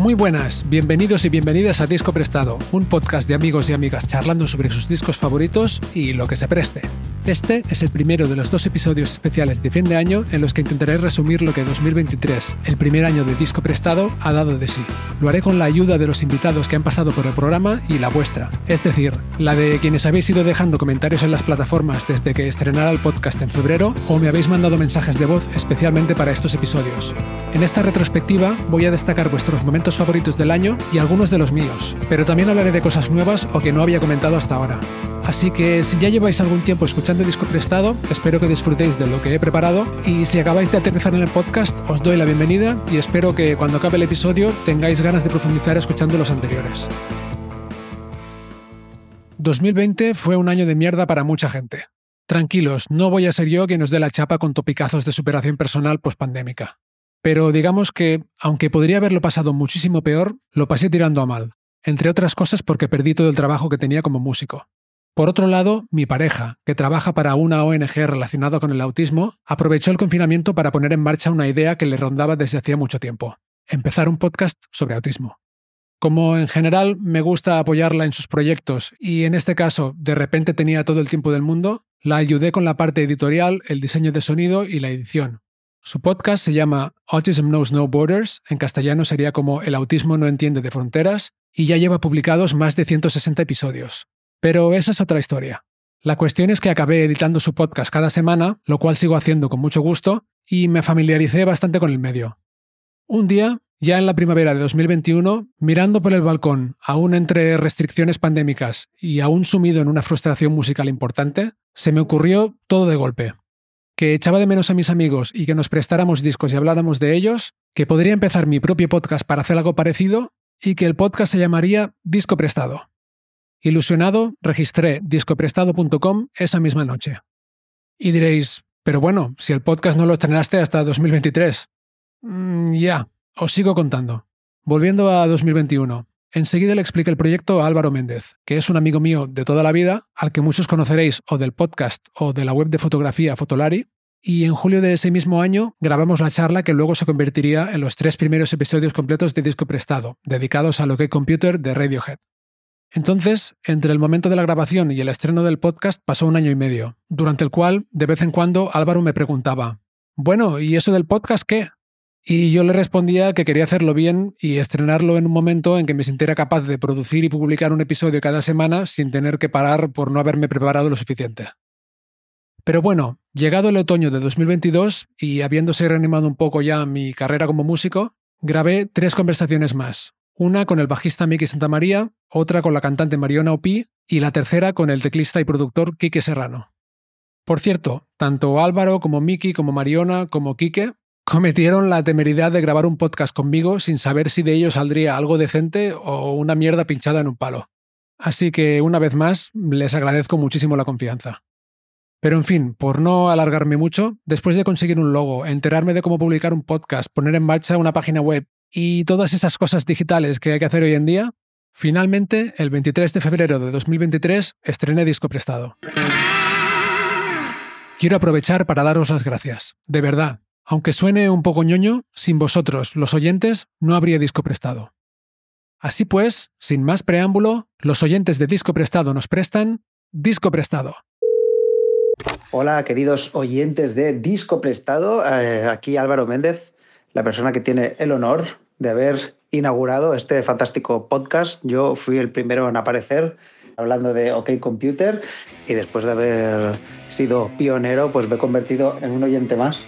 Muy buenas, bienvenidos y bienvenidas a Disco Prestado, un podcast de amigos y amigas charlando sobre sus discos favoritos y lo que se preste. Este es el primero de los dos episodios especiales de fin de año en los que intentaré resumir lo que 2023, el primer año de disco prestado, ha dado de sí. Lo haré con la ayuda de los invitados que han pasado por el programa y la vuestra, es decir, la de quienes habéis ido dejando comentarios en las plataformas desde que estrenara el podcast en febrero o me habéis mandado mensajes de voz especialmente para estos episodios. En esta retrospectiva voy a destacar vuestros momentos favoritos del año y algunos de los míos, pero también hablaré de cosas nuevas o que no había comentado hasta ahora. Así que si ya lleváis algún tiempo escuchando disco prestado, espero que disfrutéis de lo que he preparado y si acabáis de aterrizar en el podcast, os doy la bienvenida y espero que cuando acabe el episodio tengáis ganas de profundizar escuchando los anteriores. 2020 fue un año de mierda para mucha gente. Tranquilos, no voy a ser yo quien os dé la chapa con topicazos de superación personal post-pandémica. Pero digamos que, aunque podría haberlo pasado muchísimo peor, lo pasé tirando a mal, entre otras cosas porque perdí todo el trabajo que tenía como músico. Por otro lado, mi pareja, que trabaja para una ONG relacionada con el autismo, aprovechó el confinamiento para poner en marcha una idea que le rondaba desde hacía mucho tiempo, empezar un podcast sobre autismo. Como en general me gusta apoyarla en sus proyectos y en este caso de repente tenía todo el tiempo del mundo, la ayudé con la parte editorial, el diseño de sonido y la edición. Su podcast se llama Autism Knows No Borders, en castellano sería como El autismo no entiende de fronteras, y ya lleva publicados más de 160 episodios. Pero esa es otra historia. La cuestión es que acabé editando su podcast cada semana, lo cual sigo haciendo con mucho gusto, y me familiaricé bastante con el medio. Un día, ya en la primavera de 2021, mirando por el balcón, aún entre restricciones pandémicas y aún sumido en una frustración musical importante, se me ocurrió todo de golpe. Que echaba de menos a mis amigos y que nos prestáramos discos y habláramos de ellos, que podría empezar mi propio podcast para hacer algo parecido y que el podcast se llamaría Disco Prestado. Ilusionado, registré discoprestado.com esa misma noche. Y diréis, pero bueno, si el podcast no lo estrenaste hasta 2023. Mm, ya, os sigo contando. Volviendo a 2021. Enseguida le expliqué el proyecto a Álvaro Méndez, que es un amigo mío de toda la vida, al que muchos conoceréis o del podcast o de la web de fotografía Fotolari, y en julio de ese mismo año grabamos la charla que luego se convertiría en los tres primeros episodios completos de Disco Prestado, dedicados a lo que Computer de Radiohead. Entonces, entre el momento de la grabación y el estreno del podcast pasó un año y medio, durante el cual, de vez en cuando, Álvaro me preguntaba, bueno, ¿y eso del podcast qué? Y yo le respondía que quería hacerlo bien y estrenarlo en un momento en que me sintiera capaz de producir y publicar un episodio cada semana sin tener que parar por no haberme preparado lo suficiente. Pero bueno, llegado el otoño de 2022 y habiéndose reanimado un poco ya mi carrera como músico, grabé tres conversaciones más, una con el bajista Miki Santamaría, otra con la cantante Mariona Opi y la tercera con el teclista y productor Quique Serrano. Por cierto, tanto Álvaro como Miki como Mariona como Quique cometieron la temeridad de grabar un podcast conmigo sin saber si de ello saldría algo decente o una mierda pinchada en un palo. Así que, una vez más, les agradezco muchísimo la confianza. Pero en fin, por no alargarme mucho, después de conseguir un logo, enterarme de cómo publicar un podcast, poner en marcha una página web y todas esas cosas digitales que hay que hacer hoy en día, finalmente, el 23 de febrero de 2023, estrené disco prestado. Quiero aprovechar para daros las gracias, de verdad. Aunque suene un poco ñoño, sin vosotros, los oyentes, no habría disco prestado. Así pues, sin más preámbulo, los oyentes de disco prestado nos prestan disco prestado. Hola, queridos oyentes de Disco Prestado. Eh, aquí Álvaro Méndez, la persona que tiene el honor de haber inaugurado este fantástico podcast. Yo fui el primero en aparecer hablando de OK Computer y después de haber sido pionero, pues me he convertido en un oyente más,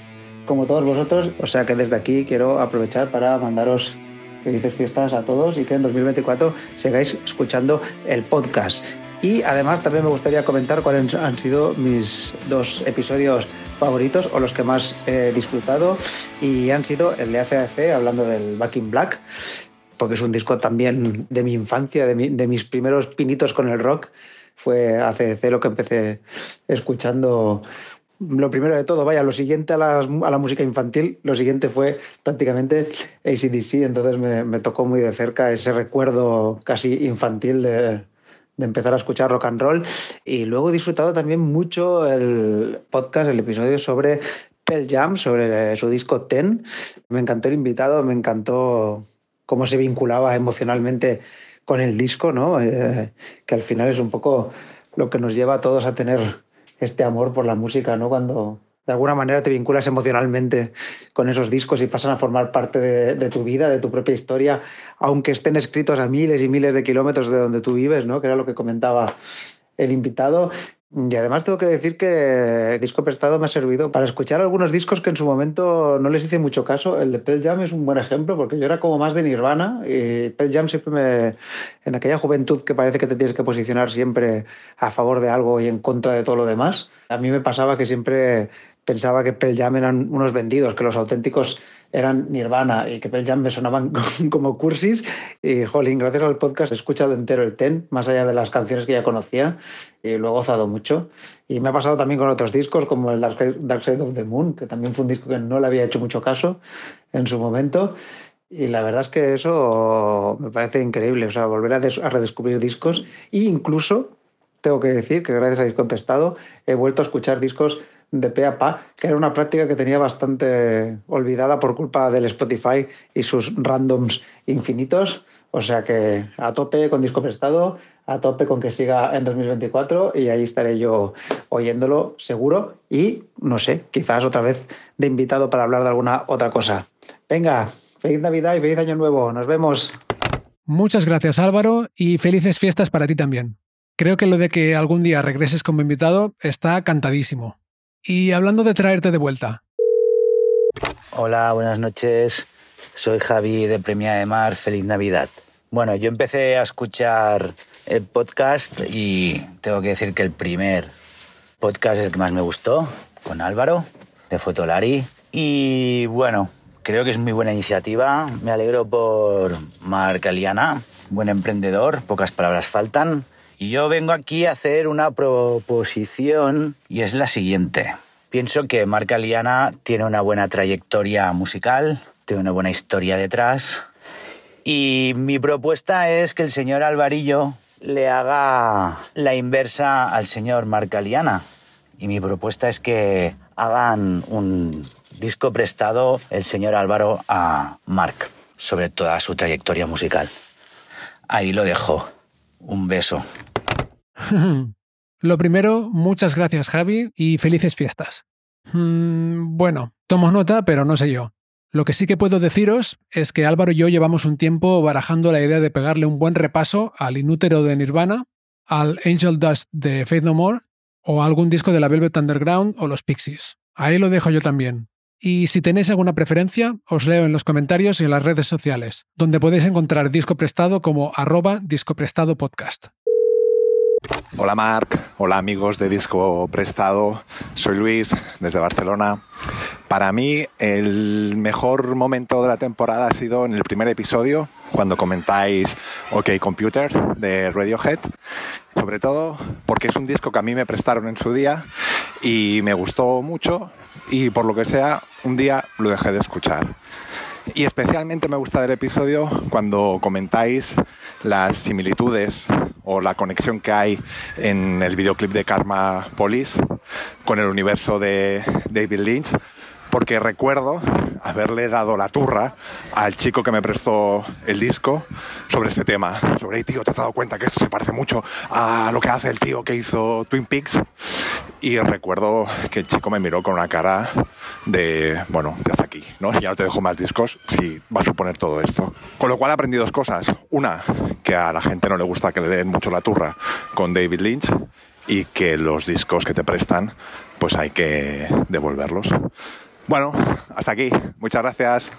como todos vosotros. O sea que desde aquí quiero aprovechar para mandaros felices fiestas a todos y que en 2024 sigáis escuchando el podcast. Y además también me gustaría comentar cuáles han sido mis dos episodios favoritos o los que más he disfrutado. Y han sido el de ACAC, hablando del Back in Black, porque es un disco también de mi infancia, de, de mis primeros pinitos con el rock. Fue ACDC lo que empecé escuchando lo primero de todo, vaya, lo siguiente a la, a la, música infantil, lo siguiente fue prácticamente ACDC, entonces me, me, tocó muy de cerca ese recuerdo casi infantil de, de, empezar a escuchar rock and roll. Y luego he disfrutado también mucho el podcast, el episodio sobre Pearl Jam, sobre su disco Ten. Me encantó el invitado, me encantó cómo se vinculaba emocionalmente con el disco, ¿no? Eh, que al final es un poco lo que nos lleva a todos a tener este amor por la música, ¿no? Cuando de alguna manera te vinculas emocionalmente con esos discos y pasan a formar parte de, tu vida, de tu propia historia, aunque estén escritos a miles y miles de kilómetros de donde tú vives, ¿no? Que era lo que comentaba el invitado. Y además tengo que decir que el disco prestado me ha servido para escuchar algunos discos que en su momento no les hice mucho caso. El de Pearl Jam es un buen ejemplo porque yo era como más de Nirvana y Pearl Jam siempre me... En aquella juventud que parece que te tienes que posicionar siempre a favor de algo y en contra de todo lo demás, a mí me pasaba que siempre pensaba que Pearl Jam eran unos vendidos, que los auténticos eran Nirvana y que Pearl Jam me sonaban como cursis. Y, jolín, gracias al podcast he escuchado entero el Ten, más allá de las canciones que ya conocía, y lo he gozado mucho. Y me ha pasado también con otros discos, como el Dark Side of the Moon, que también fue un disco que no le había hecho mucho caso en su momento. Y la verdad es que eso me parece increíble, o sea, volver a, a redescubrir discos. E incluso, tengo que decir que gracias a Disco Empestado he vuelto a escuchar discos de pe a pa, que era una práctica que tenía bastante olvidada por culpa del Spotify y sus randoms infinitos. O sea que a tope con disco prestado, a tope con que siga en 2024 y ahí estaré yo oyéndolo seguro y no sé, quizás otra vez de invitado para hablar de alguna otra cosa. Venga, feliz Navidad y feliz Año Nuevo. Nos vemos. Muchas gracias Álvaro y felices fiestas para ti también. Creo que lo de que algún día regreses como invitado está cantadísimo. Y hablando de traerte de vuelta. Hola, buenas noches. Soy Javi de Premia de Mar. Feliz Navidad. Bueno, yo empecé a escuchar el podcast y tengo que decir que el primer podcast es el que más me gustó, con Álvaro, de Fotolari. Y bueno, creo que es muy buena iniciativa. Me alegro por Marc Aliana, buen emprendedor, pocas palabras faltan. Y yo vengo aquí a hacer una proposición y es la siguiente. Pienso que Marca Liana tiene una buena trayectoria musical, tiene una buena historia detrás. Y mi propuesta es que el señor Alvarillo le haga la inversa al señor Marca Liana. Y mi propuesta es que hagan un disco prestado el señor Álvaro a Marc sobre toda su trayectoria musical. Ahí lo dejo. Un beso. Lo primero, muchas gracias Javi y felices fiestas. Mm, bueno, tomo nota, pero no sé yo. Lo que sí que puedo deciros es que Álvaro y yo llevamos un tiempo barajando la idea de pegarle un buen repaso al Inútero de Nirvana, al Angel Dust de Faith No More o a algún disco de la Velvet Underground o los Pixies. Ahí lo dejo yo también. Y si tenéis alguna preferencia, os leo en los comentarios y en las redes sociales, donde podéis encontrar disco prestado como arroba discoprestado podcast. Hola Marc, hola amigos de Disco Prestado, soy Luis desde Barcelona. Para mí el mejor momento de la temporada ha sido en el primer episodio, cuando comentáis OK Computer de Radiohead, sobre todo porque es un disco que a mí me prestaron en su día y me gustó mucho y por lo que sea un día lo dejé de escuchar. Y especialmente me gusta del episodio cuando comentáis las similitudes o la conexión que hay en el videoclip de Karma Police con el universo de David Lynch porque recuerdo haberle dado la turra al chico que me prestó el disco sobre este tema. Sobre, hey, tío, ¿te has dado cuenta que esto se parece mucho a lo que hace el tío que hizo Twin Peaks? Y recuerdo que el chico me miró con una cara de, bueno, ya está aquí, ¿no? Ya no te dejo más discos si va a suponer todo esto. Con lo cual aprendí dos cosas. Una, que a la gente no le gusta que le den mucho la turra con David Lynch y que los discos que te prestan, pues hay que devolverlos. Bueno, hasta aquí. Muchas gracias.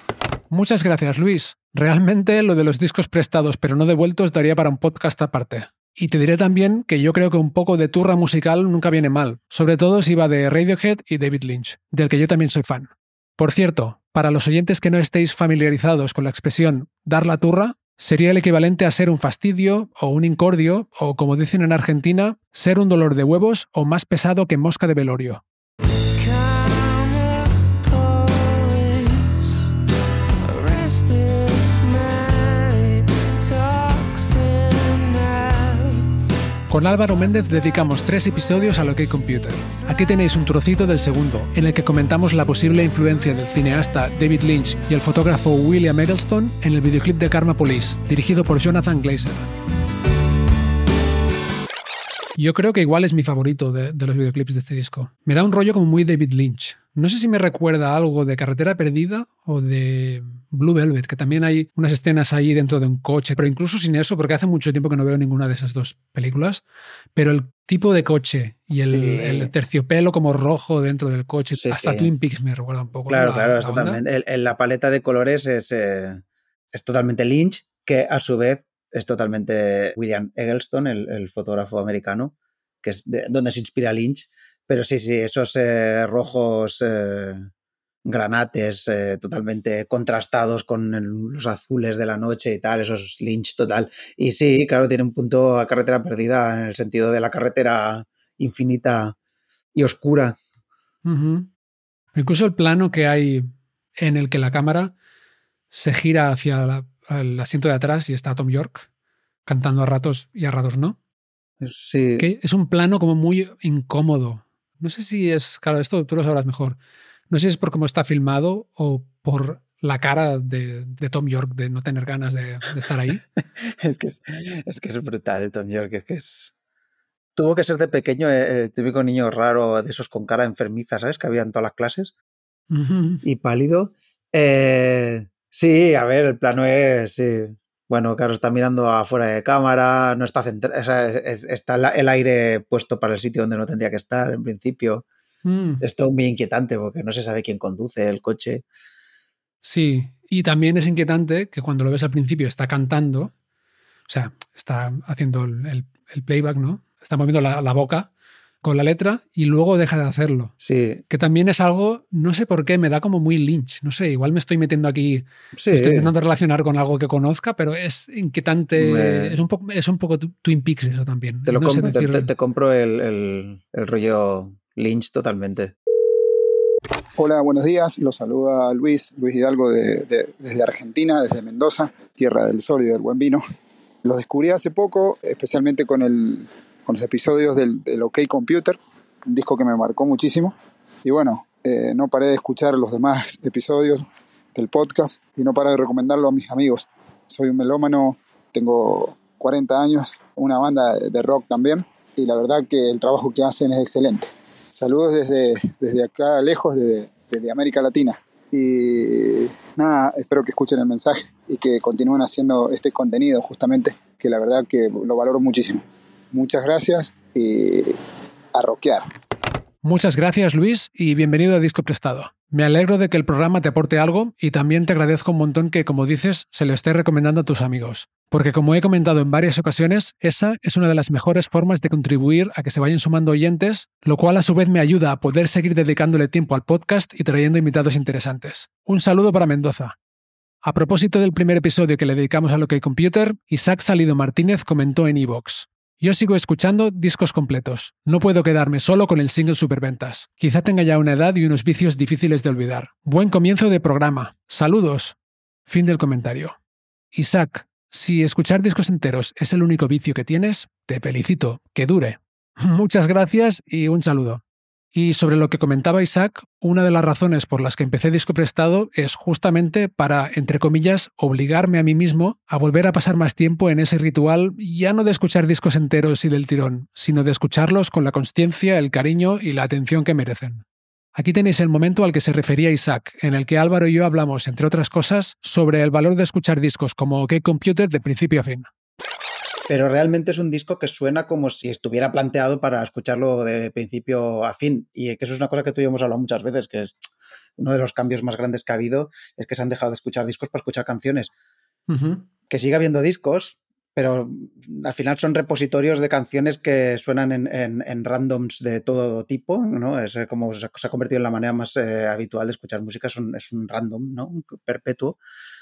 Muchas gracias, Luis. Realmente lo de los discos prestados pero no devueltos daría para un podcast aparte. Y te diré también que yo creo que un poco de turra musical nunca viene mal, sobre todo si va de Radiohead y David Lynch, del que yo también soy fan. Por cierto, para los oyentes que no estéis familiarizados con la expresión dar la turra, sería el equivalente a ser un fastidio o un incordio, o como dicen en Argentina, ser un dolor de huevos o más pesado que mosca de velorio. Con Álvaro Méndez dedicamos tres episodios a OK Computer. Aquí tenéis un trocito del segundo, en el que comentamos la posible influencia del cineasta David Lynch y el fotógrafo William Eggleston en el videoclip de Karma Police, dirigido por Jonathan Glazer. Yo creo que igual es mi favorito de, los videoclips de este disco. Me da un rollo como muy David Lynch. No sé si me recuerda algo de Carretera Perdida o de Blue Velvet, que también hay unas escenas ahí dentro de un coche, pero incluso sin eso, porque hace mucho tiempo que no veo ninguna de esas dos películas, pero el tipo de coche y el, terciopelo como rojo dentro del coche, hasta Twin Peaks me recuerda un poco. Claro, claro, totalmente. la paleta de colores es, eh, es totalmente Lynch, que a su vez es totalmente William Eggleston, el, fotógrafo americano, que es donde se inspira Lynch. Pero sí, sí, esos eh, rojos eh, granates eh, totalmente contrastados con los azules de la noche y tal, esos Lynch total. Y sí, claro, tiene un punto a carretera perdida en el sentido de la carretera infinita y oscura. Incluso el plano que hay en el que la cámara se gira hacia la, al asiento de atrás y está Tom York cantando a ratos y a ratos no. Sí. Que es un plano como muy incómodo. No sé si es, claro, esto tú lo sabrás mejor. No sé si es por cómo está filmado o por la cara de, Tom York de no tener ganas de, estar ahí. es, que es, que es brutal Tom York, es que es... Tuvo que ser de pequeño el típico niño raro de esos con cara enfermiza, ¿sabes? Que había en todas las clases. Y pálido. Eh, Sí, a ver, el plano es. Bueno, claro, está mirando afuera de cámara, no está centrado, está el aire puesto para el sitio donde no tendría que estar en principio. Mm. Es todo muy inquietante porque no se sabe quién conduce el coche. Sí, y también es inquietante que cuando lo ves al principio está cantando, o sea, está haciendo el, playback, ¿no? Está moviendo la boca con la letra y luego deja de hacerlo. Sí. Que también es algo, no sé por qué, me da como muy Lynch. No sé, igual me estoy metiendo aquí, sí. estoy intentando relacionar con algo que conozca, pero es inquietante. Es, un poco, es un poco Twin Peaks eso también. Te, lo compro, te, compro el, rollo Lynch totalmente. Hola, buenos días. Los saluda Luis, Luis Hidalgo desde Argentina, desde Mendoza, tierra del sol y del buen vino. Los descubrí hace poco, especialmente con el con los episodios del, OK Computer, un disco que me marcó muchísimo. Y bueno, eh, no paré de escuchar los demás episodios del podcast y no paré de recomendarlo a mis amigos. Soy un melómano, tengo 40 años, una banda de rock también y la verdad que el trabajo que hacen es excelente. Saludos desde, desde acá lejos, desde, desde América Latina. Y nada, espero que escuchen el mensaje y que continúen haciendo este contenido justamente, que la verdad que lo valoro muchísimo. Muchas gracias y a rockear. Muchas gracias Luis y bienvenido a Disco Prestado. Me alegro de que el programa te aporte algo y también te agradezco un montón que, como dices, se lo estés recomendando a tus amigos. Porque como he comentado en varias ocasiones, esa es una de las mejores formas de contribuir a que se vayan sumando oyentes, lo cual a su vez me ayuda a poder seguir dedicándole tiempo al podcast y trayendo invitados interesantes. Un saludo para Mendoza. A propósito del primer episodio que le dedicamos a lo que Computer, Isaac Salido Martínez comentó en iVoox. Yo sigo escuchando discos completos. No puedo quedarme solo con el single superventas. Quizá tenga ya una edad y unos vicios difíciles de olvidar. Buen comienzo de programa. Saludos. Fin del comentario. Isaac, si escuchar discos enteros es el único vicio que tienes, te felicito. Que dure. Muchas gracias y un saludo. Y sobre lo que comentaba Isaac, una de las razones por las que empecé disco prestado es justamente para, entre comillas, obligarme a mí mismo a volver a pasar más tiempo en ese ritual, ya no de escuchar discos enteros y del tirón, sino de escucharlos con la consciencia, el cariño y la atención que merecen. Aquí tenéis el momento al que se refería Isaac, en el que Álvaro y yo hablamos, entre otras cosas, sobre el valor de escuchar discos como OK Computer de principio a fin pero realmente es un disco que suena como si estuviera planteado para escucharlo de principio a fin. Y que eso es una cosa que tú y yo hemos hablado muchas veces, que es uno de los cambios más grandes que ha habido, es que se han dejado de escuchar discos para escuchar canciones. Que siga habiendo discos, pero al final son repositorios de canciones que suenan en, randoms de todo tipo, ¿no? Es eh, como se ha convertido en la manera más eh, habitual de escuchar música, es un, es un, random, ¿no? Perpetuo.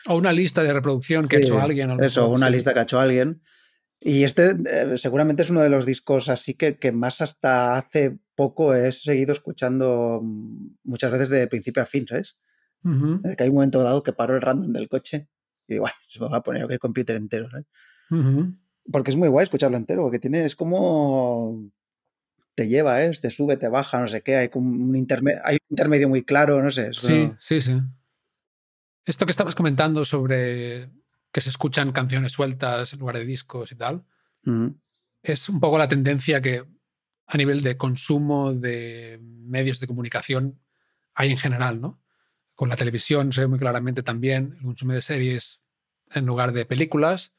O una lista de reproducción que ha hecho alguien. Eso, una lista que ha hecho alguien. Y este eh, seguramente es uno de los discos así que, que más hasta hace poco he seguido escuchando muchas veces de principio a fin, ¿sabes? que hay un momento dado que paro el random del coche y digo, se me va a poner el computer entero, ¿sabes? Porque es muy guay escucharlo entero, porque tiene, es como te lleva, ¿eh? te sube, te baja, no sé qué, hay un, intermedio, hay un intermedio muy claro, no sé. Sí, sí, sí. Esto que estabas comentando sobre que se escuchan canciones sueltas en lugar de discos y tal, es un poco la tendencia que a nivel de consumo de medios de comunicación hay en general, ¿no? Con la televisión se ve muy claramente también el consumo de series en lugar de películas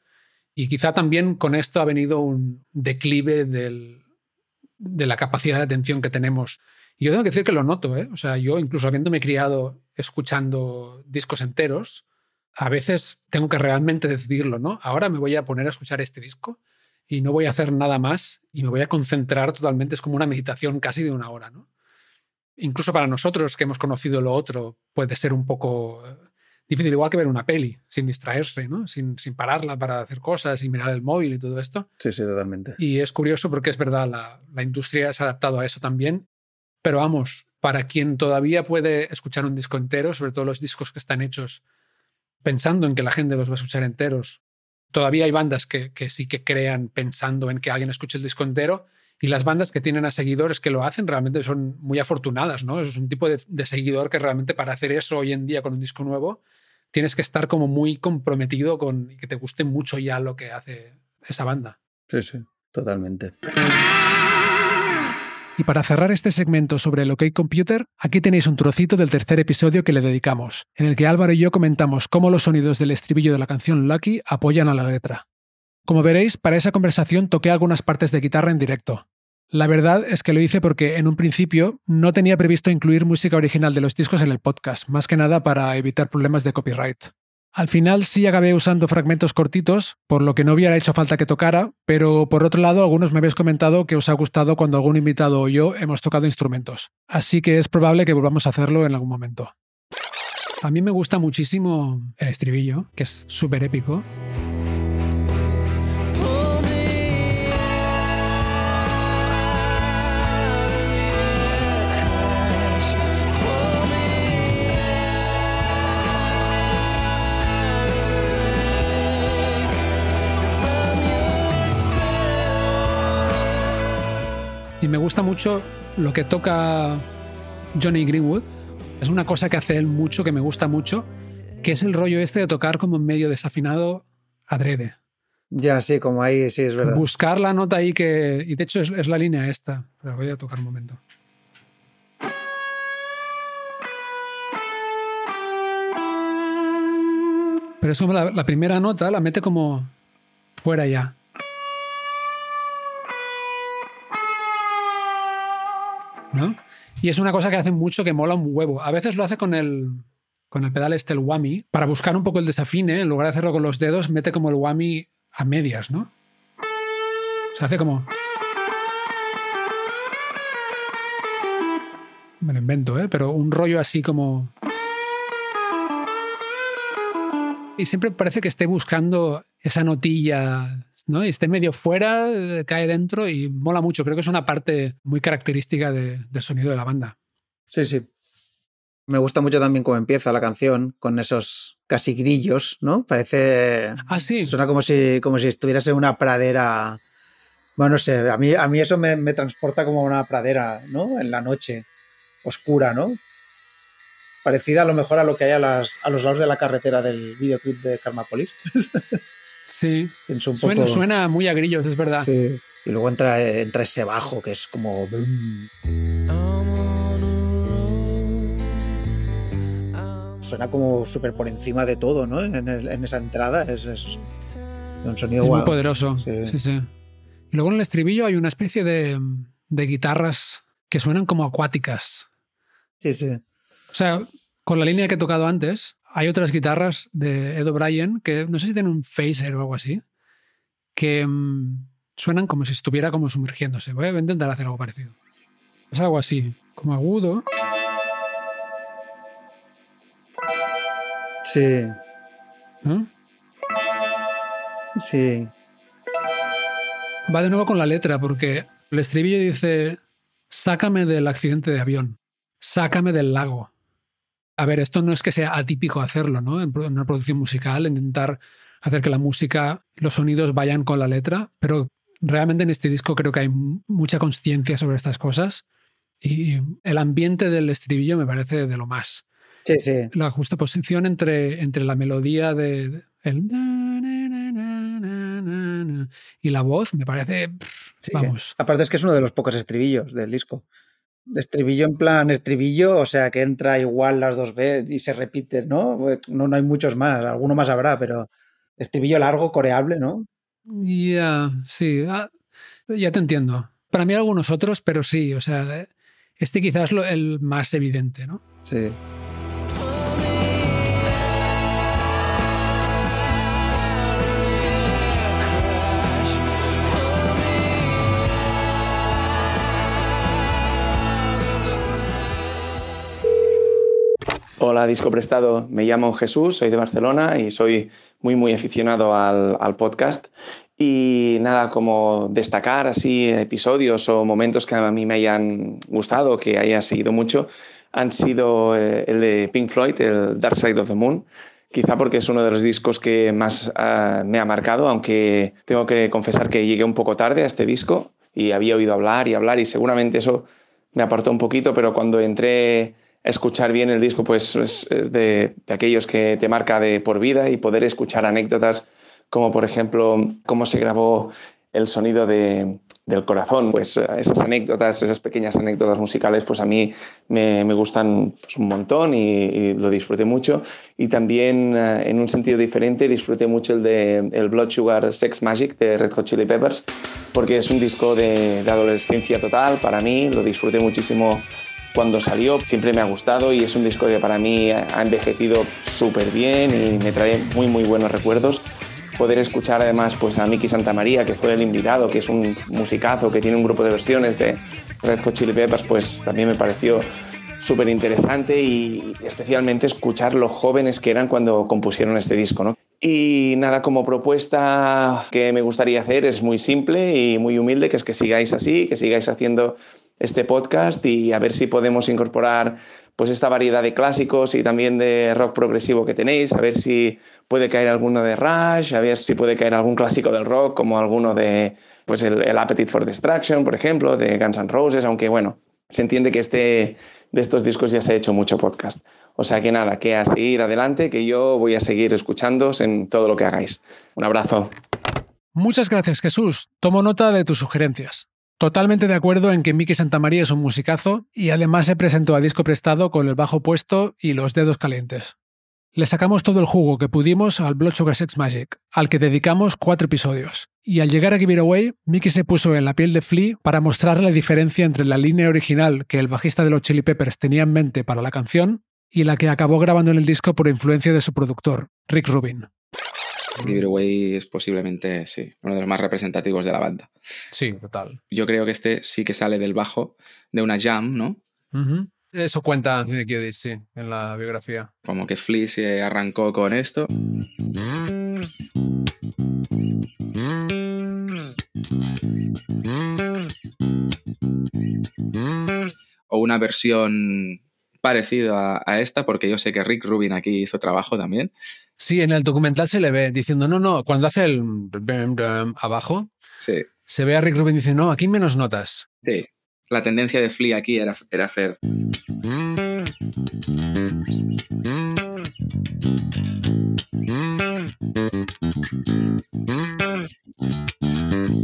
y quizá también con esto ha venido un declive de la capacidad de atención que tenemos. Y yo tengo que decir que lo noto, ¿eh? O sea, yo incluso habiéndome criado escuchando discos enteros, a veces tengo que realmente decidirlo, ¿no? Ahora me voy a poner a escuchar este disco y no voy a hacer nada más y me voy a concentrar totalmente. Es como una meditación casi de una hora, ¿no? Incluso para nosotros que hemos conocido lo otro puede ser un poco eh, difícil, igual que ver una peli, sin distraerse, ¿no? sin, sin pararla para hacer cosas y mirar el móvil y todo esto. Sí, sí, totalmente. Y es curioso porque es verdad, la, la industria se ha adaptado a eso también, pero vamos, para quien todavía puede escuchar un disco entero, sobre todo los discos que están hechos pensando en que la gente los va a escuchar enteros, todavía hay bandas que, que sí que crean pensando en que alguien escuche el disco entero y las bandas que tienen a seguidores que lo hacen realmente son muy afortunadas, ¿no? Es un tipo de, de, seguidor que realmente para hacer eso hoy en día con un disco nuevo tienes que estar como muy comprometido con que te guste mucho ya lo que hace esa banda. Sí, sí, totalmente. Y para cerrar este segmento sobre el OK Computer, aquí tenéis un trocito del tercer episodio que le dedicamos, en el que Álvaro y yo comentamos cómo los sonidos del estribillo de la canción Lucky apoyan a la letra. Como veréis, para esa conversación toqué algunas partes de guitarra en directo. La verdad es que lo hice porque en un principio no tenía previsto incluir música original de los discos en el podcast, más que nada para evitar problemas de copyright. Al final sí acabé usando fragmentos cortitos, por lo que no hubiera hecho falta que tocara, pero por otro lado algunos me habéis comentado que os ha gustado cuando algún invitado o yo hemos tocado instrumentos, así que es probable que volvamos a hacerlo en algún momento. A mí me gusta muchísimo el estribillo, que es súper épico. Y me gusta mucho lo que toca Johnny Greenwood. Es una cosa que hace él mucho, que me gusta mucho, que es el rollo este de tocar como en medio desafinado adrede. Ya, sí, como ahí, sí, es verdad. Buscar la nota ahí que... Y de hecho es, la línea esta. Pero voy a tocar un momento. Pero es como la primera nota la mete como fuera ya. Y es una cosa que hace mucho que mola un huevo. A veces lo hace con el, con el pedal este, el whammy, para buscar un poco el desafine, en lugar de hacerlo con los dedos, mete como el whammy a medias, ¿no? Se hace como... Me lo invento, ¿eh? Pero un rollo así como... Y siempre parece que esté buscando esa notilla ¿no? Y esté medio fuera, eh, cae dentro y mola mucho. Creo que es una parte muy característica del sonido de la banda. Sí, sí. Me gusta mucho también cómo empieza la canción, con esos casi grillos, ¿no? Parece. Ah, sí. Suena como si, como si estuvieras en una pradera. Bueno, no sé, a mí, a mí eso me, me transporta como a una pradera, ¿no? En la noche, oscura, ¿no? Parecida a lo mejor a lo que hay a, las, a los lados de la carretera del videoclip de Karmapolis. Sí, suena, suena, muy a grillos, es verdad. Sí. Y luego entra, entra ese bajo que es como... Suena como súper por encima de todo, ¿no? En, esa entrada es, un sonido muy poderoso. Sí. sí. Y luego en el estribillo hay una especie de, de guitarras que suenan como acuáticas. Sí, sí. O sea, con la línea que he tocado antes, hay otras guitarras de Ed O'Brien que no sé si tienen un phaser o algo así, que mm, suenan como si estuviera como sumergiéndose. Voy a intentar hacer algo parecido. Es algo así, como agudo. Sí. ¿no? Sí. Va de nuevo con la letra, porque el estribillo dice, sácame del accidente de avión, sácame del lago. A ver, esto no es que sea atípico hacerlo, ¿no? En una producción musical, intentar hacer que la música, los sonidos vayan con la letra, pero realmente en este disco creo que hay mucha conciencia sobre estas cosas y el ambiente del estribillo me parece de lo más. Sí, sí. La justa posición entre, entre la melodía de, de- el y la voz me parece, pff, Sí. vamos, Aparte es que es uno de los pocos estribillos del disco. Estribillo en plan estribillo, o sea que entra igual las dos veces y se repite, ¿no? No, no hay muchos más, alguno más habrá, pero estribillo largo, coreable, ¿no? Ya, sí, ah, ya te entiendo. Para mí algunos otros, pero sí, o sea, este quizás es lo- el más evidente, ¿no? Sí. Hola Disco Prestado, me llamo Jesús, soy de Barcelona y soy muy muy aficionado al, al podcast. Y nada, como destacar así episodios o momentos que a mí me hayan gustado, que haya seguido mucho, han sido eh, el de Pink Floyd, el Dark Side of the Moon, quizá porque es uno de los discos que más ah, me ha marcado, aunque tengo que confesar que llegué un poco tarde a este disco y había oído hablar y hablar y seguramente eso me apartó un poquito, pero cuando entré escuchar bien el disco, pues es, es de, de aquellos que te marca de por vida y poder escuchar anécdotas como por ejemplo cómo se grabó el sonido de, del corazón, pues esas anécdotas, esas pequeñas anécdotas musicales, pues a mí me, me gustan pues, un montón y, y, lo disfruté mucho. Y también eh, en un sentido diferente disfruté mucho el de el Blood Sugar Sex Magic de Red Hot Chili Peppers, porque es un disco de, de adolescencia total para mí, lo disfruté muchísimo cuando salió, siempre me ha gustado y es un disco que para mí ha envejecido súper bien y me trae muy muy buenos recuerdos poder escuchar además pues a Miki Santamaría, que fue el invitado, que es un musicazo, que tiene un grupo de versiones de Red Hot Chili Peppers, pues también me pareció súper interesante y especialmente escuchar los jóvenes que eran cuando compusieron este disco, ¿no? Y nada, como propuesta que me gustaría hacer es muy simple y muy humilde, que es que sigáis así, que sigáis haciendo este podcast y a ver si podemos incorporar pues esta variedad de clásicos y también de rock progresivo que tenéis, a ver si puede caer alguno de Rush, a ver si puede caer algún clásico del rock como alguno de pues el, Appetite for Destruction, por ejemplo, de Guns N' Roses, aunque bueno, se entiende que este de estos discos ya se ha hecho mucho podcast. O sea que nada, que a seguir adelante, que yo voy a seguir escuchándoos en todo lo que hagáis. Un abrazo. Muchas gracias, Jesús. Tomo nota de tus sugerencias. Totalmente de acuerdo en que Miki Santamaría es un musicazo y además se presentó a disco prestado con el bajo puesto y los dedos calientes. Le sacamos todo el jugo que pudimos al Blood Sugar Sex Magic, al que dedicamos cuatro episodios. Y al llegar a Give It Away, Mickey se puso en la piel de Flea para mostrar la diferencia entre la línea original que el bajista de los Chili Peppers tenía en mente para la canción y la que acabó grabando en el disco por influencia de su productor, Rick Rubin. Away es posiblemente, sí, uno de los más representativos de la banda. Sí, total. Yo creo que este sí que sale del bajo de una jam, ¿no? Uh -huh. Eso cuenta Kidditch, sí, en la biografía. Como que Flea se arrancó con esto. O una versión parecida a esta, porque yo sé que Rick Rubin aquí hizo trabajo también. Sí, en el documental se le ve diciendo, no, no, cuando hace el abajo, sí. se ve a Rick Rubin diciendo, no, aquí menos notas. Sí, la tendencia de Flea aquí era, era hacer...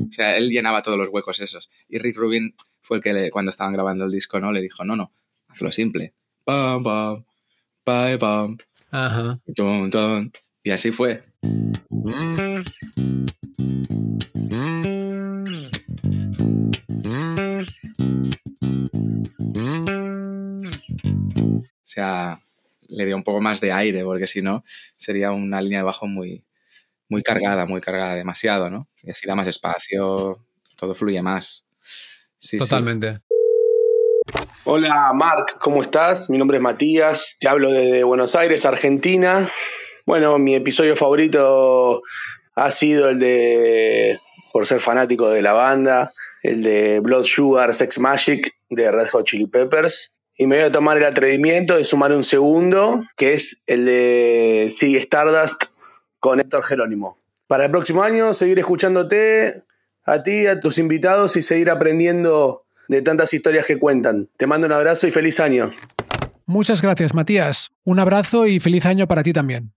O sea, él llenaba todos los huecos esos. Y Rick Rubin fue el que le, cuando estaban grabando el disco, ¿no? Le dijo, no, no, hazlo simple. Pam, pam, pam, pam. Ajá. Tum, tum. Y así fue. O sea, le dio un poco más de aire, porque si no, sería una línea de bajo muy, muy cargada, muy cargada, demasiado, ¿no? Y así da más espacio, todo fluye más. Sí, Totalmente. Hola Marc, ¿cómo estás? Mi nombre es Matías, te hablo desde Buenos Aires, Argentina. Bueno, mi episodio favorito ha sido el de, por ser fanático de la banda, el de Blood Sugar Sex Magic de Red Hot Chili Peppers. Y me voy a tomar el atrevimiento de sumar un segundo, que es el de Sigue Stardust con Héctor Jerónimo. Para el próximo año, seguir escuchándote a ti, a tus invitados y seguir aprendiendo de tantas historias que cuentan. Te mando un abrazo y feliz año. Muchas gracias, Matías. Un abrazo y feliz año para ti también.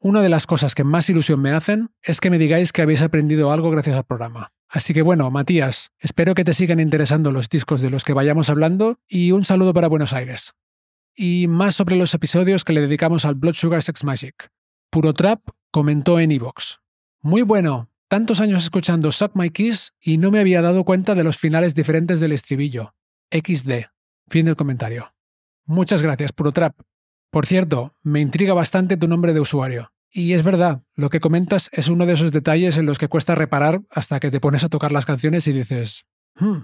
Una de las cosas que más ilusión me hacen es que me digáis que habéis aprendido algo gracias al programa. Así que bueno, Matías, espero que te sigan interesando los discos de los que vayamos hablando y un saludo para Buenos Aires. Y más sobre los episodios que le dedicamos al Blood Sugar Sex Magic. Puro Trap comentó en Evox. Muy bueno, tantos años escuchando Suck My Kiss y no me había dado cuenta de los finales diferentes del estribillo. XD. Fin del comentario. Muchas gracias, Puro Trap. Por cierto, me intriga bastante tu nombre de usuario. Y es verdad, lo que comentas es uno de esos detalles en los que cuesta reparar hasta que te pones a tocar las canciones y dices, hmm.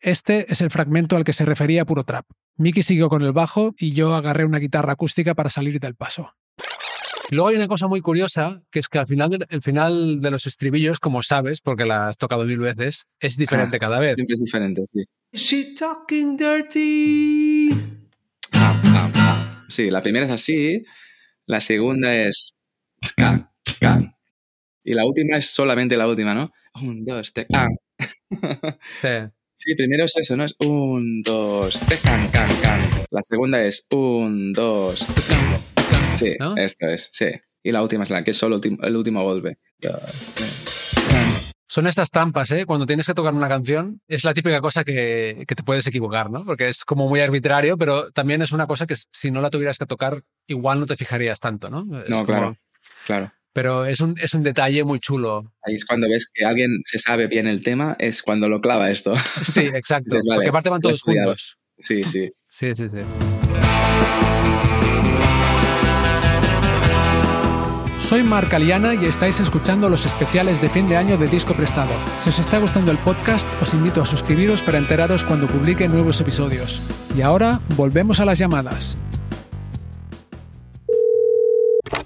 Este es el fragmento al que se refería Puro Trap. Mickey siguió con el bajo y yo agarré una guitarra acústica para salir del paso. Luego hay una cosa muy curiosa, que es que al final de, el final de los estribillos, como sabes, porque la has tocado mil veces, es diferente Ah, cada vez. Siempre es diferente, sí. She talking dirty. Ah, ah, ah. Sí, la primera es así, la segunda es can, can. Y la última es solamente la última, ¿no? Un, dos, tres, can. Sí. Sí, primero es eso, ¿no? Es un, dos, tres, can, can, can. La segunda es un, dos, can, can. Sí, ¿No? esto es, sí. Y la última es la que es solo el último- golpe. Son estas trampas, ¿eh? Cuando tienes que tocar una canción, es la típica cosa que, que te puedes equivocar, ¿no? Porque es como muy arbitrario, pero también es una cosa que si no la tuvieras que tocar, igual no te fijarías tanto, ¿no? Es No, como- claro, claro. Pero es un, es un detalle muy chulo. Ahí es cuando ves que alguien se sabe bien el tema, es cuando lo clava esto. Sí, exacto. Vale, porque aparte van todos juntos. Sí, sí. Sí, sí, sí. Soy Marc Aliana y estáis escuchando los especiales de fin de año de Disco Prestado. Si os está gustando el podcast, os invito a suscribiros para enteraros cuando publique nuevos episodios. Y ahora, volvemos a las llamadas.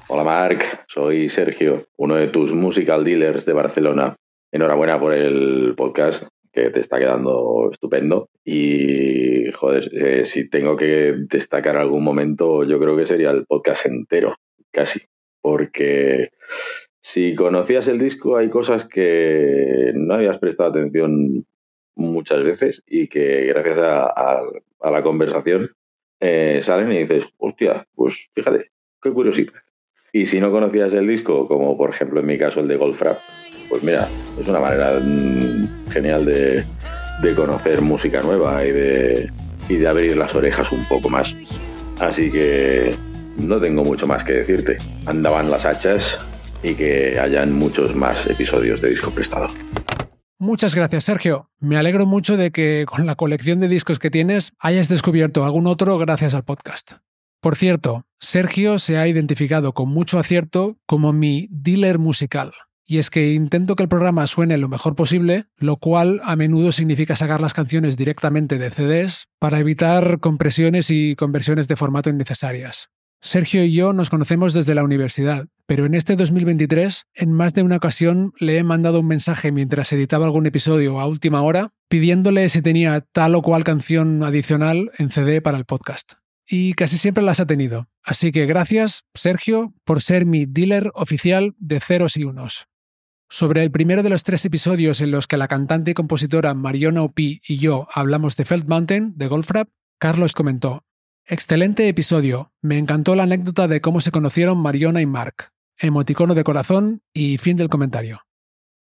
Hola Marc, soy Sergio, uno de tus musical dealers de Barcelona. Enhorabuena por el podcast, que te está quedando estupendo. Y, joder, eh, si tengo que destacar algún momento, yo creo que sería el podcast entero, casi. Porque si conocías el disco, hay cosas que no habías prestado atención muchas veces y que gracias a, la conversación eh, salen y dices, hostia, pues fíjate, qué curiosidad. Y si no conocías el disco, como por ejemplo en mi caso el de Goldfrapp, pues mira, es una manera mm, genial de, de conocer música nueva y de, y de abrir las orejas un poco más. Así que no tengo mucho más que decirte. Andaban las hachas y que hayan muchos más episodios de disco prestado. Muchas gracias, Sergio. Me alegro mucho de que con la colección de discos que tienes hayas descubierto algún otro gracias al podcast. Por cierto, Sergio se ha identificado con mucho acierto como mi dealer musical. Y es que intento que el programa suene lo mejor posible, lo cual a menudo significa sacar las canciones directamente de CDs para evitar compresiones y conversiones de formato innecesarias. Sergio y yo nos conocemos desde la universidad, pero en este 2023, en más de una ocasión, le he mandado un mensaje mientras editaba algún episodio a última hora, pidiéndole si tenía tal o cual canción adicional en CD para el podcast. Y casi siempre las ha tenido. Así que gracias, Sergio, por ser mi dealer oficial de ceros y unos. Sobre el primero de los tres episodios en los que la cantante y compositora Mariona Opi y yo hablamos de Felt Mountain, de Goldfrapp, Carlos comentó: Excelente episodio. Me encantó la anécdota de cómo se conocieron Mariona y Mark. Emoticono de corazón y fin del comentario.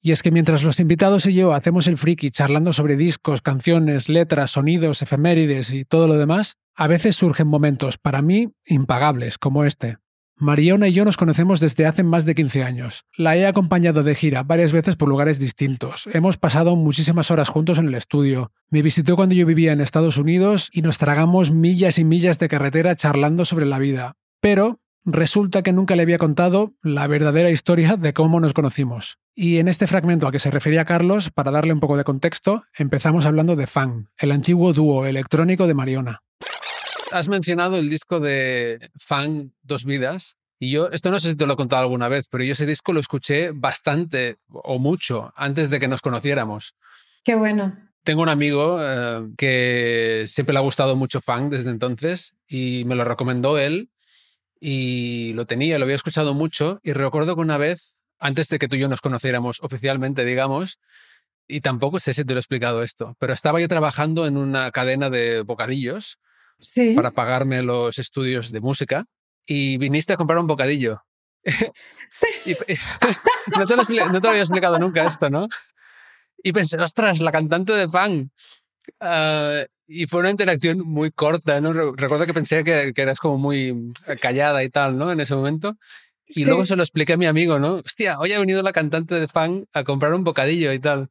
Y es que mientras los invitados y yo hacemos el friki charlando sobre discos, canciones, letras, sonidos, efemérides y todo lo demás, a veces surgen momentos, para mí, impagables, como este. Mariona y yo nos conocemos desde hace más de 15 años. La he acompañado de gira varias veces por lugares distintos. Hemos pasado muchísimas horas juntos en el estudio. Me visitó cuando yo vivía en Estados Unidos y nos tragamos millas y millas de carretera charlando sobre la vida. Pero Resulta que nunca le había contado la verdadera historia de cómo nos conocimos. Y en este fragmento a que se refería Carlos, para darle un poco de contexto, empezamos hablando de Fang, el antiguo dúo electrónico de Mariona. Has mencionado el disco de Fang Dos Vidas, y yo, esto no sé si te lo he contado alguna vez, pero yo ese disco lo escuché bastante o mucho antes de que nos conociéramos. Qué bueno. Tengo un amigo eh, que siempre le ha gustado mucho Fang desde entonces y me lo recomendó él y lo tenía, lo había escuchado mucho y recuerdo que una vez, antes de que tú y yo nos conociéramos oficialmente, digamos, y tampoco sé si te lo he explicado esto, pero estaba yo trabajando en una cadena de bocadillos para pagarme los estudios de música y viniste a comprar un bocadillo. no, te lo, había explicado nunca esto, ¿no? Y pensé, ostras, la cantante de Fang. Ah, y fue una interacción muy corta, ¿no? Recuerdo que pensé que, que, eras como muy callada y tal, ¿no? En ese momento. Y luego se lo expliqué a mi amigo, ¿no? Hostia, hoy ha venido la cantante de Fang a comprar un bocadillo y tal.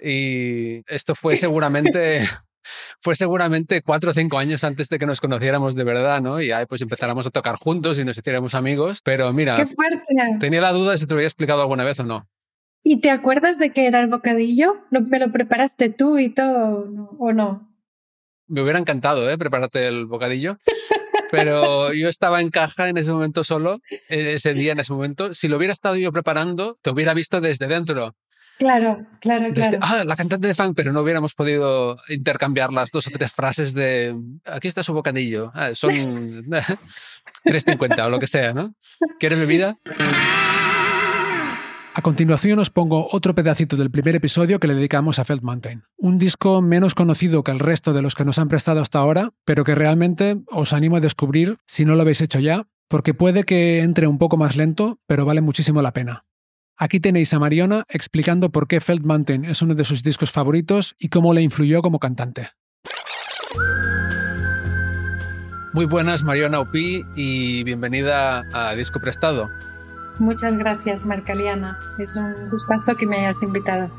Y esto fue seguramente fue seguramente cuatro o cinco años antes de que nos conociéramos de verdad, ¿no? Y ahí pues empezáramos a tocar juntos y nos hiciéramos amigos. Pero mira, ¡Qué fuerte! tenía la duda de si te lo había explicado alguna vez o no. ¿Y te acuerdas de qué era el bocadillo? ¿Me lo preparaste tú y todo o no? Me hubiera encantado, ¿eh? Prepararte el bocadillo. Pero yo estaba en caja en ese momento solo, e-, ese día, en ese momento. Si lo hubiera estado yo preparando, te hubiera visto desde dentro. Claro, claro, claro. ah, la cantante de funk, pero no hubiéramos podido intercambiar las dos o tres frases de aquí está su bocadillo. Ah, son 3.50 o lo que sea, ¿no? ¿Quieres bebida? A continuación os pongo otro pedacito del primer episodio que le dedicamos a Felt Mountain, un disco menos conocido que el resto de los que nos han prestado hasta ahora, pero que realmente os animo a descubrir si no lo habéis hecho ya, porque puede que entre un poco más lento, pero vale muchísimo la pena. Aquí tenéis a Mariona explicando por qué Felt Mountain es uno de sus discos favoritos y cómo le influyó como cantante. Muy buenas, Mariona Upi, y bienvenida a Disco Prestado. Muchas gracias, Marcaliana. Es un gustazo que me hayas invitado.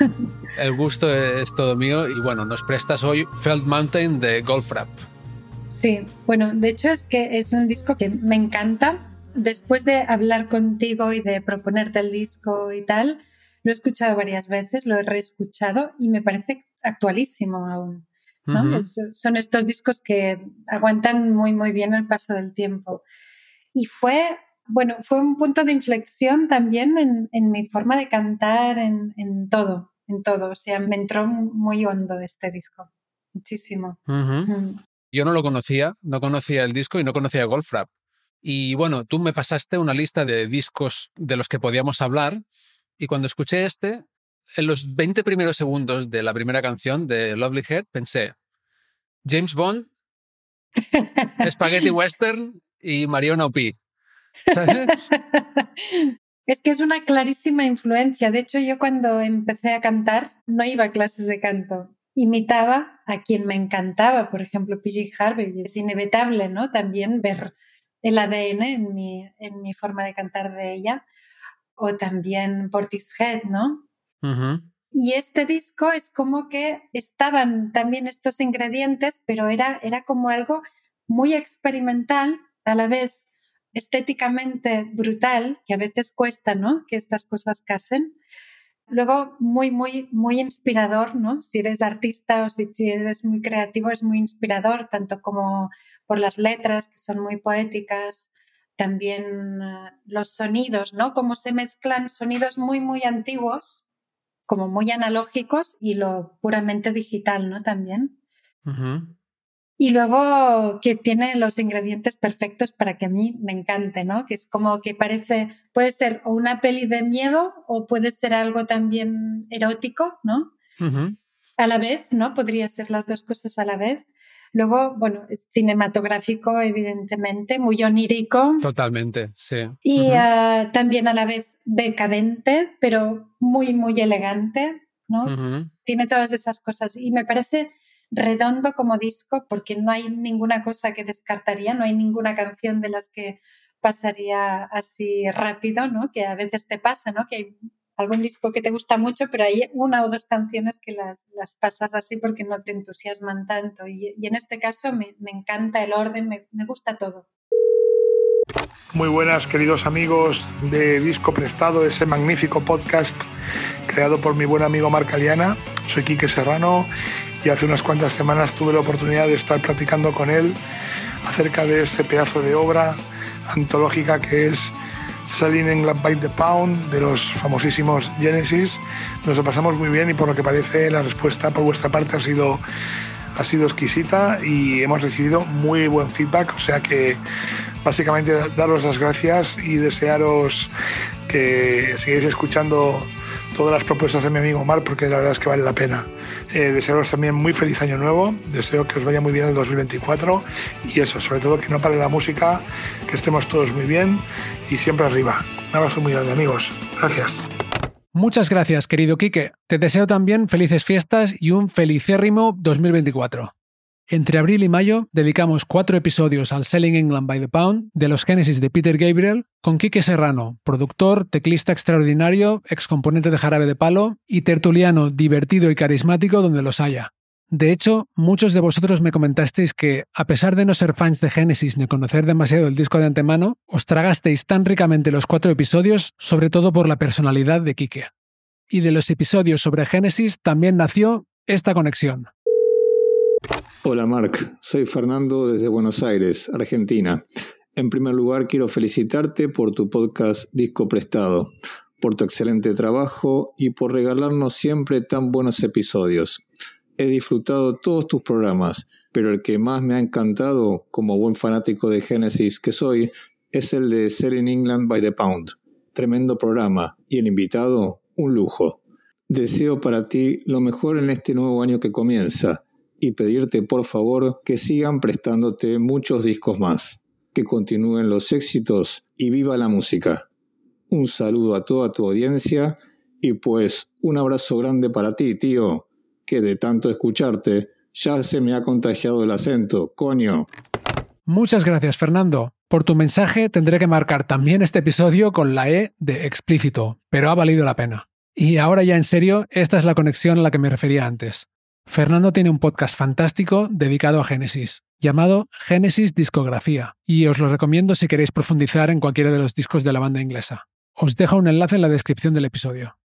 El gusto es todo mío y bueno, nos prestas hoy Felt Mountain de Golfrap. Sí, bueno, de hecho es que es un disco que me encanta después de hablar contigo y de proponerte el disco y tal, lo he escuchado varias veces, lo he reescuchado y me parece actualísimo aún. son estos discos que aguantan muy, muy bien el paso del tiempo. Y fue, bueno, fue un punto de inflexión también en, mi forma de cantar, en, todo, en todo. O sea, me entró muy hondo este disco, muchísimo. Mm. Yo no lo conocía, no conocía el disco y no conocía Golfrap. Y bueno, tú me pasaste una lista de discos de los que podíamos hablar y cuando escuché este, en los 20 primeros segundos de la primera canción de Lovely Head, pensé, James Bond, Spaghetti Western y Mariona O'P. Es que es una clarísima influencia. De hecho, yo cuando empecé a cantar no iba a clases de canto. Imitaba a quien me encantaba, por ejemplo, PG Harvey. Es inevitable, ¿no? También ver el ADN en mi, en mi forma de cantar de ella, o también Portishead, ¿no? Y este disco es como que estaban también estos ingredientes, pero era, era como algo muy experimental, a la vez estéticamente brutal, que a veces cuesta, ¿no? Que estas cosas casen. Luego, muy, muy, muy inspirador, ¿no? Si eres artista o si eres muy creativo, es muy inspirador, tanto como por las letras, que son muy poéticas, también eh, los sonidos, ¿no? Cómo se mezclan sonidos muy, muy antiguos, como muy analógicos, y lo puramente digital, ¿no? También. Y luego que tiene los ingredientes perfectos para que a mí me encante, ¿no? Que es como que parece, puede ser o una peli de miedo o puede ser algo también erótico, ¿no? A la vez, ¿no? Podría ser las dos cosas a la vez. Luego, bueno, es cinematográfico, evidentemente, muy onírico. Totalmente, sí. Y ah, también a la vez decadente, pero muy, muy elegante, ¿no? Tiene todas esas cosas. Y me parece redondo como disco porque no hay ninguna cosa que descartaría, no hay ninguna canción de las que pasaría así rápido, ¿no? Que a veces te pasa, ¿no? Que hay algún disco que te gusta mucho, pero hay una o dos canciones que las, las pasas así porque no te entusiasman tanto. Y, en este caso me, me, encanta el orden, me, me gusta todo. Muy buenas, queridos amigos de Disco Prestado, ese magnífico podcast creado por mi buen amigo Marc Aliana. Soy Quique Serrano y hace unas cuantas semanas tuve la oportunidad de estar platicando con él acerca de ese pedazo de obra antológica que es Selling England by the Pound de los famosísimos Genesis. Nos lo pasamos muy bien y por lo que parece la respuesta por vuestra parte ha sido ha sido exquisita y hemos recibido muy buen feedback, o sea que básicamente daros las gracias y desearos que sigáis escuchando todas las propuestas de mi amigo Mar porque la verdad es que vale la pena. Eh, desearos también muy feliz año nuevo, deseo que os vaya muy bien el 2024 y eso, sobre todo que no pare la música, que estemos todos muy bien y siempre arriba. Un abrazo muy grande amigos, gracias. Muchas gracias, querido Quique. Te deseo también felices fiestas y un felicérrimo 2024. Entre abril y mayo dedicamos cuatro episodios al Selling England by the Pound de los Genesis de Peter Gabriel con Quique Serrano, productor, teclista extraordinario, ex componente de Jarabe de Palo y tertuliano divertido y carismático donde los haya. De hecho, muchos de vosotros me comentasteis que, a pesar de no ser fans de Genesis ni conocer demasiado el disco de antemano, os tragasteis tan ricamente los cuatro episodios, sobre todo por la personalidad de Kike. Y de los episodios sobre Genesis también nació esta conexión. Hola Marc, soy Fernando desde Buenos Aires, Argentina. En primer lugar, quiero felicitarte por tu podcast Disco Prestado, por tu excelente trabajo y por regalarnos siempre tan buenos episodios. He disfrutado todos tus programas, pero el que más me ha encantado, como buen fanático de Genesis que soy, es el de Selling England by the Pound. Tremendo programa, y el invitado, un lujo. Deseo para ti lo mejor en este nuevo año que comienza, y pedirte por favor que sigan prestándote muchos discos más, que continúen los éxitos y viva la música. Un saludo a toda tu audiencia y pues un abrazo grande para ti, tío que de tanto escucharte ya se me ha contagiado el acento, coño. Muchas gracias, Fernando. Por tu mensaje tendré que marcar también este episodio con la E de explícito, pero ha valido la pena. Y ahora ya en serio, esta es la conexión a la que me refería antes. Fernando tiene un podcast fantástico dedicado a Génesis, llamado Génesis Discografía, y os lo recomiendo si queréis profundizar en cualquiera de los discos de la banda inglesa. Os dejo un enlace en la descripción del episodio.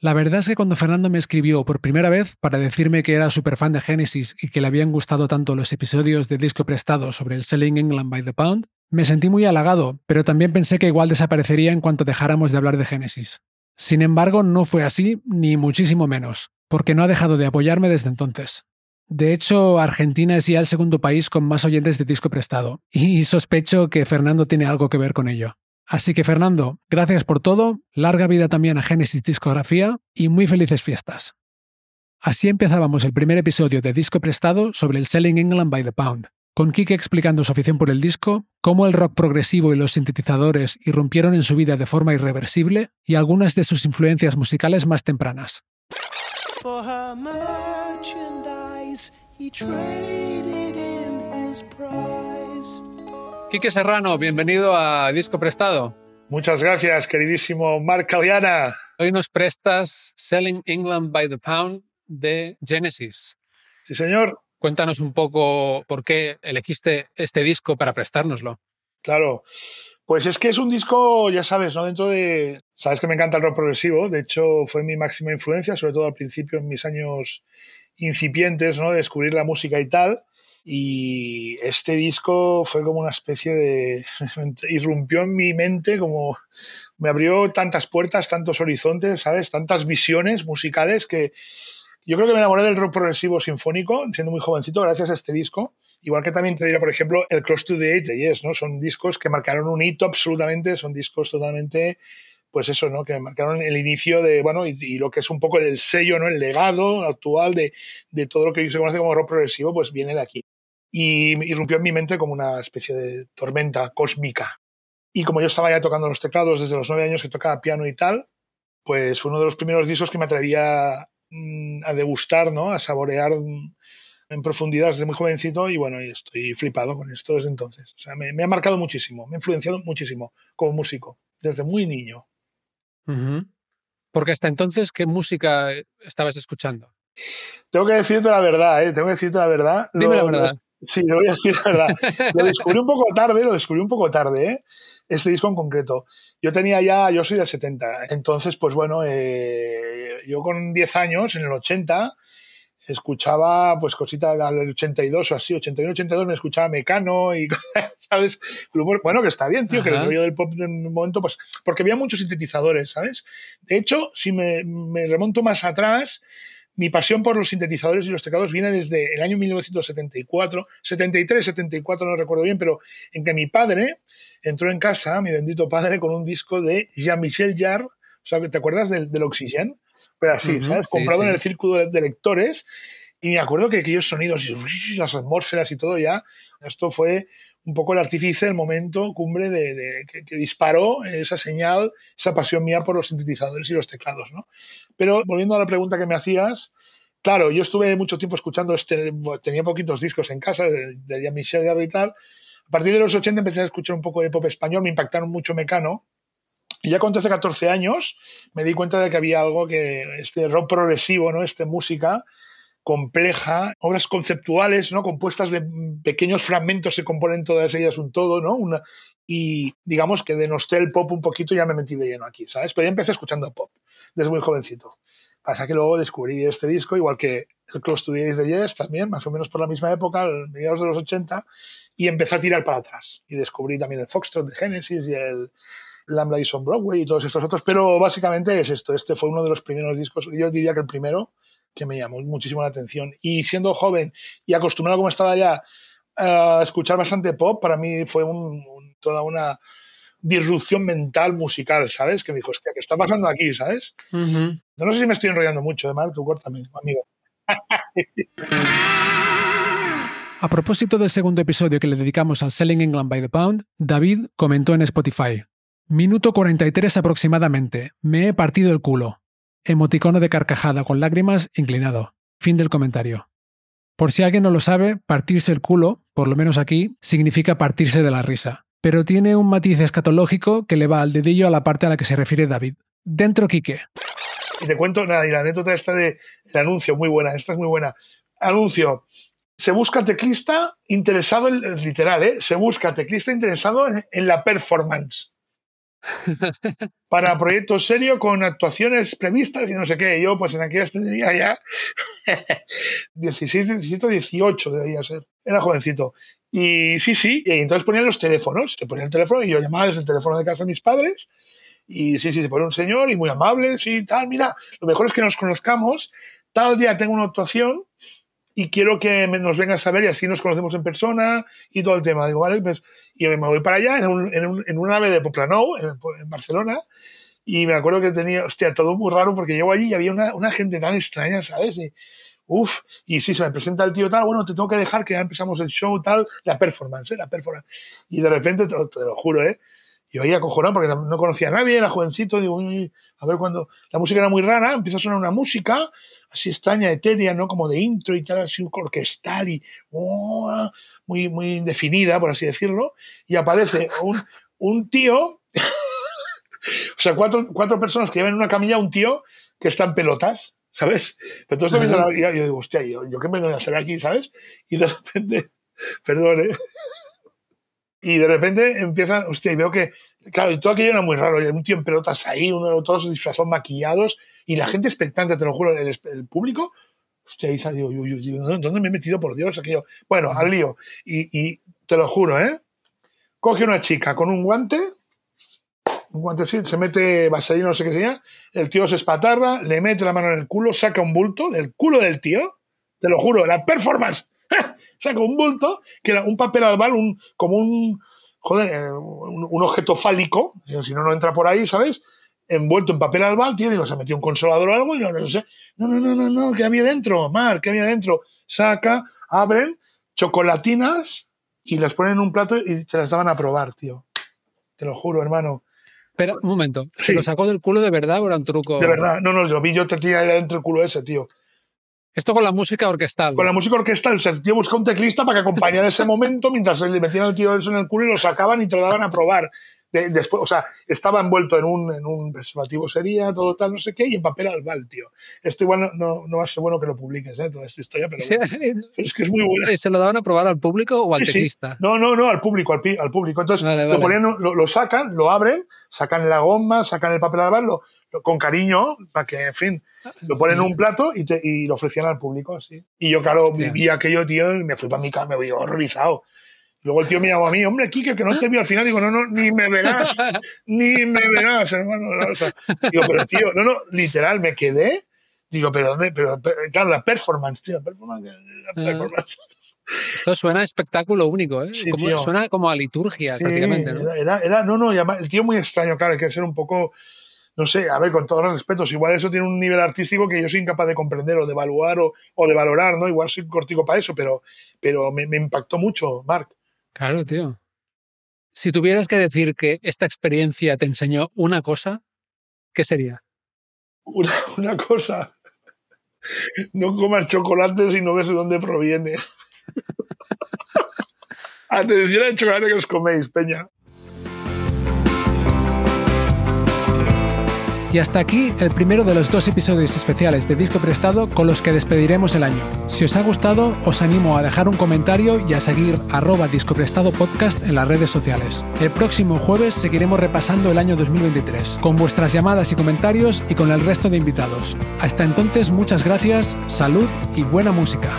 La verdad es que cuando Fernando me escribió por primera vez para decirme que era súper fan de Genesis y que le habían gustado tanto los episodios de disco prestado sobre el Selling England by the Pound, me sentí muy halagado, pero también pensé que igual desaparecería en cuanto dejáramos de hablar de Genesis. Sin embargo, no fue así, ni muchísimo menos, porque no ha dejado de apoyarme desde entonces. De hecho, Argentina es ya el segundo país con más oyentes de disco prestado, y sospecho que Fernando tiene algo que ver con ello. Así que Fernando, gracias por todo, larga vida también a Genesis Discografía y muy felices fiestas. Así empezábamos el primer episodio de Disco Prestado sobre el Selling England by the Pound, con Kike explicando su afición por el disco, cómo el rock progresivo y los sintetizadores irrumpieron en su vida de forma irreversible y algunas de sus influencias musicales más tempranas. Quique Serrano, bienvenido a Disco Prestado. Muchas gracias, queridísimo Marc Caliana. Hoy nos prestas Selling England by the Pound de Genesis. Sí, señor. Cuéntanos un poco por qué elegiste este disco para prestárnoslo. Claro. Pues es que es un disco, ya sabes, ¿no? Dentro de. Sabes que me encanta el rock progresivo. De hecho, fue mi máxima influencia, sobre todo al principio, en mis años incipientes, ¿no? De descubrir la música y tal. Y este disco fue como una especie de... irrumpió en mi mente como... Me abrió tantas puertas, tantos horizontes, ¿sabes? Tantas visiones musicales que yo creo que me enamoré del rock progresivo sinfónico siendo muy jovencito gracias a este disco. Igual que también te diría, por ejemplo, el Cross to the Edge de Yes, ¿no? Son discos que marcaron un hito absolutamente, son discos totalmente, pues eso, ¿no? Que marcaron el inicio de, bueno, y, y, lo que es un poco el sello, ¿no? El legado actual de, de todo lo que se conoce como rock progresivo, pues viene de aquí y irrumpió en mi mente como una especie de tormenta cósmica. Y como yo estaba ya tocando los teclados desde los nueve años que tocaba piano y tal, pues fue uno de los primeros discos que me atrevía mm, a degustar, ¿no? a saborear en profundidad desde muy jovencito y bueno, estoy flipado con esto desde entonces. O sea, me, ha marcado muchísimo, me ha influenciado muchísimo como músico, desde muy niño. Porque hasta entonces, ¿qué música estabas escuchando? Tengo que decirte la verdad, ¿eh? Tengo que decirte la verdad. Dime la verdad Sí, lo voy a decir la verdad. Lo descubrí un poco tarde, lo descubrí un poco tarde, ¿eh? este disco en concreto. Yo tenía ya, yo soy del 70, entonces, pues bueno, eh, yo con 10 años, en el 80, escuchaba pues cositas del 82 o así, 81, 82 me escuchaba Mecano y, ¿sabes? Bueno, que está bien, tío, que el rollo del pop en un momento, pues, porque había muchos sintetizadores, ¿sabes? De hecho, si me, me remonto más atrás, mi pasión por los sintetizadores y los teclados viene desde el año 1974, 73, 74, no recuerdo bien, pero en que mi padre entró en casa, mi bendito padre, con un disco de Jean-Michel Jarre, o sea, ¿te acuerdas del, del Oxygen? Pero así, ¿sabes? Comprado en el círculo de, lectores y me acuerdo que aquellos sonidos y las atmósferas y todo ya, esto fue un poco el artífice, el momento cumbre de, que, disparó esa señal, esa pasión mía por los sintetizadores y los teclados, ¿no? Pero volviendo a la pregunta que me hacías, claro, yo estuve mucho tiempo escuchando este, tenía poquitos discos en casa de, de Jean-Michel y tal, a partir de los 80 empecé a escuchar un poco de pop español, me impactaron mucho Mecano. Y ya con 13, 14 años me di cuenta de que había algo que, este rock progresivo, ¿no? Este música compleja, obras conceptuales, ¿no? Compuestas de pequeños fragmentos, se componen todas ellas un todo, ¿no? Una, y digamos que denosté el pop un poquito y ya me metí de lleno aquí, ¿sabes? Pero ya empecé escuchando pop desde muy jovencito. Pasa que luego descubrí este disco, igual que el Close to de Yes, también, más o menos por la misma época, mediados de los 80, y empecé a tirar para atrás. Y descubrí también el Foxtrot de Genesis y el Lambda is on Broadway y todos estos otros, pero básicamente es esto. Este fue uno de los primeros discos, yo diría que el primero, que me llamó muchísimo la atención. Y siendo joven y acostumbrado como estaba ya a escuchar bastante pop, para mí fue toda una disrupción mental musical, ¿sabes? Que me dijo, hostia, ¿qué está pasando aquí, ¿sabes? No sé si me estoy enrollando mucho, de mal, tú córtame, amigo. A propósito del segundo episodio que le dedicamos al Selling England by the Pound, David comentó en Spotify. Minuto 43 aproximadamente. Me he partido el culo. Emoticono de carcajada con lágrimas inclinado. Fin del comentario. Por si alguien no lo sabe, partirse el culo, por lo menos aquí, significa partirse de la risa. Pero tiene un matiz escatológico que le va al dedillo a la parte a la que se refiere David. Dentro Quique. Y te cuento, nada, y la anécdota esta de el anuncio, muy buena, esta es muy buena. Anuncio, se busca teclista interesado, en, literal, ¿eh? se busca teclista interesado en, la performance. Para proyectos serios con actuaciones previstas y no sé qué. Yo, pues en aquella tendría ya 16, 17, 18 debería ser. Era jovencito. Y sí, sí, y entonces ponían los teléfonos. Se ponía el teléfono y yo llamaba desde el teléfono de casa a mis padres. Y sí, sí, se pone un señor y muy amable, sí, tal. Mira, lo mejor es que nos conozcamos. Tal día tengo una actuación y quiero que nos vengas a ver y así nos conocemos en persona y todo el tema. Digo, vale, pues, y me voy para allá en, un, en, un, en una nave de Poplanou, en, en, Barcelona, y me acuerdo que tenía, hostia, todo muy raro porque llego allí y había una, una gente tan extraña, ¿sabes? Y, uf, y sí, se me presenta el tío tal, bueno, te tengo que dejar que ya empezamos el show tal, la performance, ¿eh? la performance. Y de repente, te, te lo juro, ¿eh? Yo ahí acojonado porque no conocía a nadie, era jovencito, digo, a ver cuando la música era muy rara, empieza a sonar una música así extraña, etérea, ¿no? Como de intro y tal, así orquestal y oh, muy, muy indefinida, por así decirlo, y aparece un, un tío, o sea, cuatro, cuatro personas que llevan en una camilla, un tío que está en pelotas, ¿sabes? Pero todo viendo la, yo digo, hostia, yo, yo qué me voy a hacer aquí, ¿sabes? Y de repente, perdón, ¿eh? Y de repente empiezan, hostia, y veo que, claro, y todo aquello era muy raro. Un tío en pelotas ahí, uno, todos disfrazados, maquillados, y la gente expectante, te lo juro, el, el público, hostia, ahí digo, digo, ¿dónde me he metido por Dios? Aquello. Bueno, al lío. Y, y te lo juro, ¿eh? Coge una chica con un guante, un guante así, se mete vaselina, no sé qué sea, el tío se espatarra, le mete la mano en el culo, saca un bulto del culo del tío, te lo juro, la performance saca un bulto que era un papel albal, un, como un, joder, eh, un, objeto fálico, si no, no entra por ahí, ¿sabes? Envuelto en papel albal, tío, digo, se metió un consolador o algo y no, no sé, no, no, no, no, no, ¿qué había dentro? Mar, ¿qué había dentro? Saca, abren, chocolatinas y las ponen en un plato y te las daban a probar, tío. Te lo juro, hermano. Pero, un momento, ¿se lo sacó del culo de verdad o era un truco? De verdad, no, no, lo vi yo te tenía dentro el culo ese, tío. Esto con la música orquestal. Con la música orquestal. El tío busca un teclista para que acompañara ese momento mientras le metían el tío eso en el culo y lo sacaban y te lo daban a probar. Después, o sea, estaba envuelto en un, en un preservativo sería, todo tal, no sé qué, y en papel albal, tío. Esto igual no, no, va a ser bueno que lo publiques, ¿eh? toda esta historia, pero es que es muy bueno. ¿Se lo daban a probar al público o al teclista? No, no, no, al público, al, al público. Entonces, Lo, ponían, lo, sacan, lo abren, sacan la goma, sacan el papel albal, lo, con cariño, para que, en fin, lo ponen en un plato y, te, y, lo ofrecían al público, así. Y yo, claro, vi aquello, tío, y me fui para mi casa, me voy horrorizado. Luego el tío me llamó a mí, hombre, Kike, que no te vi al final. Digo, no, no, ni me verás, ni me verás, hermano. digo, pero tío, no, no, literal, me quedé. Digo, pero ¿dónde? Pero, claro, la performance, tío, la performance. La ah. performance. Esto suena a espectáculo único, ¿eh? suena como a liturgia, prácticamente, ¿no? Era, era, no, no, el tío muy extraño, claro, hay que ser un poco, no sé, a ver, con todos los respetos, igual eso tiene un nivel artístico que yo soy incapaz de comprender o de evaluar o, o de valorar, ¿no? Igual soy cortico para eso, pero, pero me, me impactó mucho, Marc. Claro, tío. Si tuvieras que decir que esta experiencia te enseñó una cosa, ¿qué sería? Una, una cosa. No comas chocolate si no ves de dónde proviene. Atención al chocolate que os coméis, Peña. Y hasta aquí el primero de los dos episodios especiales de Disco Prestado con los que despediremos el año. Si os ha gustado, os animo a dejar un comentario y a seguir arroba Disco Prestado Podcast en las redes sociales. El próximo jueves seguiremos repasando el año 2023, con vuestras llamadas y comentarios y con el resto de invitados. Hasta entonces, muchas gracias, salud y buena música.